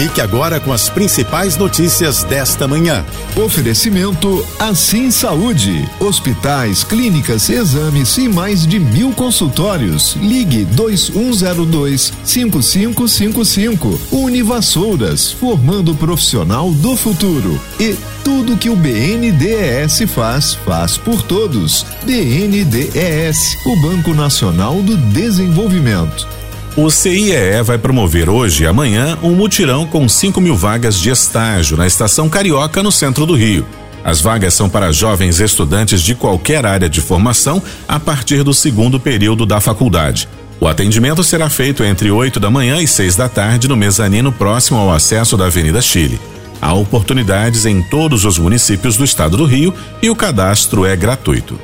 Fique agora com as principais notícias desta manhã. Oferecimento Assim Saúde. Hospitais, clínicas, exames e mais de mil consultórios. Ligue 2102 5555. Univassouras, formando o profissional do futuro. E tudo que o BNDES faz, faz por todos. BNDES, o Banco Nacional do Desenvolvimento. O CIEE vai promover hoje e amanhã um mutirão com 5 mil vagas de estágio na Estação Carioca, no centro do Rio. As vagas são para jovens estudantes de qualquer área de formação a partir do segundo período da faculdade. O atendimento será feito entre 8 da manhã e 6 da tarde no mezanino próximo ao acesso da Avenida Chile. Há oportunidades em todos os municípios do estado do Rio e o cadastro é gratuito.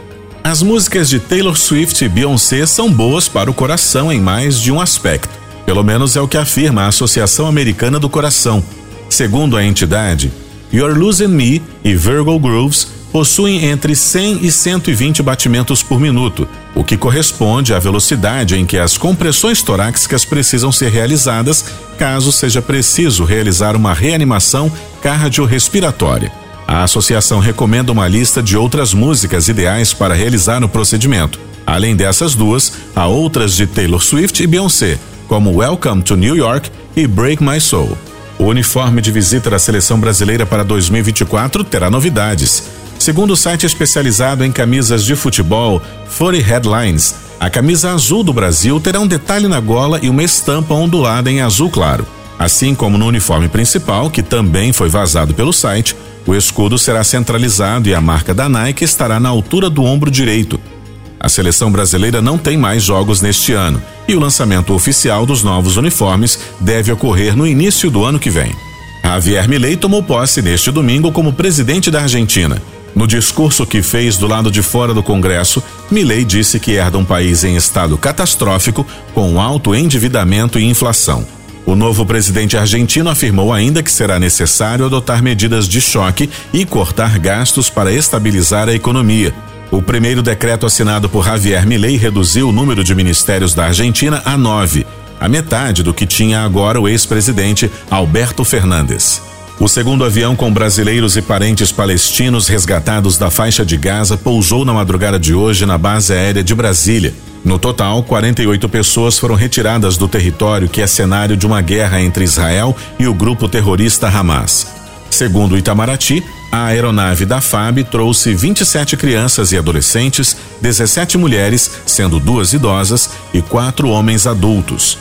As músicas de Taylor Swift e Beyoncé são boas para o coração em mais de um aspecto. Pelo menos é o que afirma a Associação Americana do Coração. Segundo a entidade, You're Losing Me e Virgo Grooves possuem entre 100 e 120 batimentos por minuto, o que corresponde à velocidade em que as compressões torácicas precisam ser realizadas caso seja preciso realizar uma reanimação cardiorrespiratória. A associação recomenda uma lista de outras músicas ideais para realizar o procedimento. Além dessas duas, há outras de Taylor Swift e Beyoncé, como Welcome to New York e Break My Soul. O uniforme de visita da seleção brasileira para 2024 terá novidades. Segundo o site especializado em camisas de futebol, 40 Headlines, a camisa azul do Brasil terá um detalhe na gola e uma estampa ondulada em azul claro. Assim como no uniforme principal, que também foi vazado pelo site, o escudo será centralizado e a marca da Nike estará na altura do ombro direito. A seleção brasileira não tem mais jogos neste ano e o lançamento oficial dos novos uniformes deve ocorrer no início do ano que vem. Javier Milei tomou posse neste domingo como presidente da Argentina. No discurso que fez do lado de fora do Congresso, Milei disse que herda um país em estado catastrófico, com alto endividamento e inflação. O novo presidente argentino afirmou ainda que será necessário adotar medidas de choque e cortar gastos para estabilizar a economia. O primeiro decreto assinado por Javier Milei reduziu o número de ministérios da Argentina a nove, a metade do que tinha agora o ex-presidente Alberto Fernandes. O segundo avião com brasileiros e parentes palestinos resgatados da faixa de Gaza pousou na madrugada de hoje na base aérea de Brasília. No total, 48 pessoas foram retiradas do território que é cenário de uma guerra entre Israel e o grupo terrorista Hamas. Segundo Itamaraty, a aeronave da FAB trouxe 27 crianças e adolescentes, 17 mulheres, sendo duas idosas, e quatro homens adultos.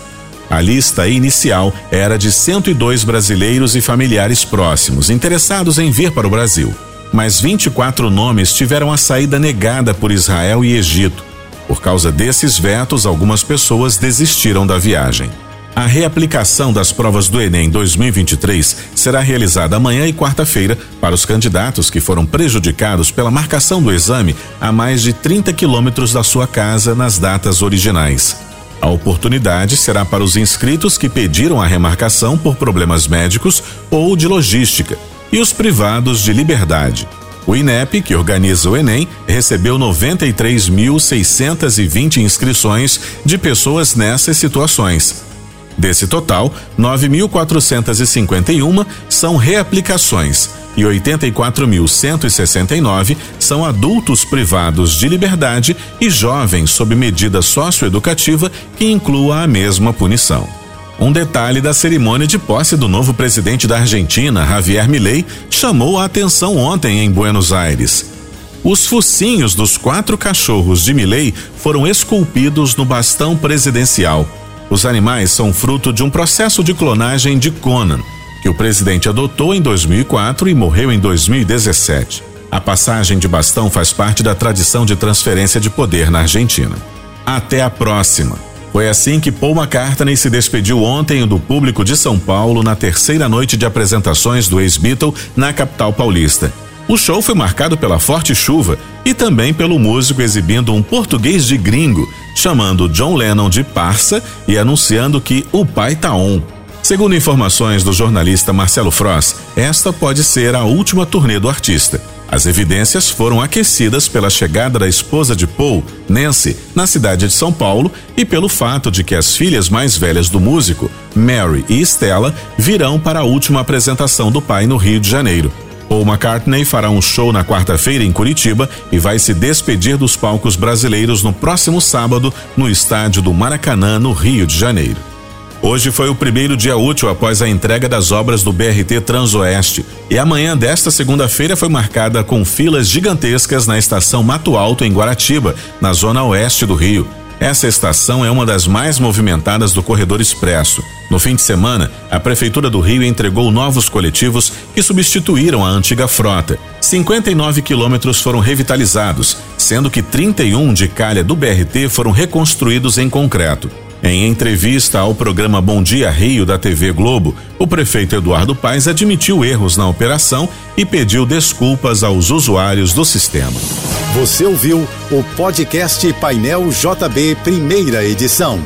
A lista inicial era de 102 brasileiros e familiares próximos interessados em vir para o Brasil. Mas 24 nomes tiveram a saída negada por Israel e Egito. Por causa desses vetos, algumas pessoas desistiram da viagem. A reaplicação das provas do Enem 2023 será realizada amanhã e quarta-feira para os candidatos que foram prejudicados pela marcação do exame a mais de 30 quilômetros da sua casa nas datas originais. A oportunidade será para os inscritos que pediram a remarcação por problemas médicos ou de logística e os privados de liberdade. O INEP, que organiza o Enem, recebeu 93.620 inscrições de pessoas nessas situações. Desse total, 9.451 são reaplicações e 84.169 são adultos privados de liberdade e jovens sob medida socioeducativa que inclua a mesma punição. Um detalhe da cerimônia de posse do novo presidente da Argentina, Javier Milei, chamou a atenção ontem em Buenos Aires. Os focinhos dos quatro cachorros de Milei foram esculpidos no bastão presidencial. Os animais são fruto de um processo de clonagem de Conan, que o presidente adotou em 2004 e morreu em 2017. A passagem de bastão faz parte da tradição de transferência de poder na Argentina. Até a próxima! Foi assim que Paul McCartney se despediu ontem do público de São Paulo na terceira noite de apresentações do ex-Beatle na capital paulista. O show foi marcado pela forte chuva e também pelo músico exibindo um português de gringo, chamando John Lennon de parça e anunciando que o pai tá on. Segundo informações do jornalista Marcelo Frost, esta pode ser a última turnê do artista. As evidências foram aquecidas pela chegada da esposa de Paul, Nancy, na cidade de São Paulo e pelo fato de que as filhas mais velhas do músico, Mary e Stella, virão para a última apresentação do pai no Rio de Janeiro. Paul McCartney fará um show na quarta-feira em Curitiba e vai se despedir dos palcos brasileiros no próximo sábado no estádio do Maracanã, no Rio de Janeiro. Hoje foi o primeiro dia útil após a entrega das obras do BRT Transoeste e amanhã desta segunda-feira foi marcada com filas gigantescas na estação Mato Alto em Guaratiba, na zona oeste do Rio. Essa estação é uma das mais movimentadas do corredor expresso. No fim de semana, a Prefeitura do Rio entregou novos coletivos que substituíram a antiga frota. 59 quilômetros foram revitalizados, sendo que 31 de calha do BRT foram reconstruídos em concreto. Em entrevista ao programa Bom Dia Rio da TV Globo, o prefeito Eduardo Paes admitiu erros na operação e pediu desculpas aos usuários do sistema. Você ouviu o podcast Painel JB, primeira edição.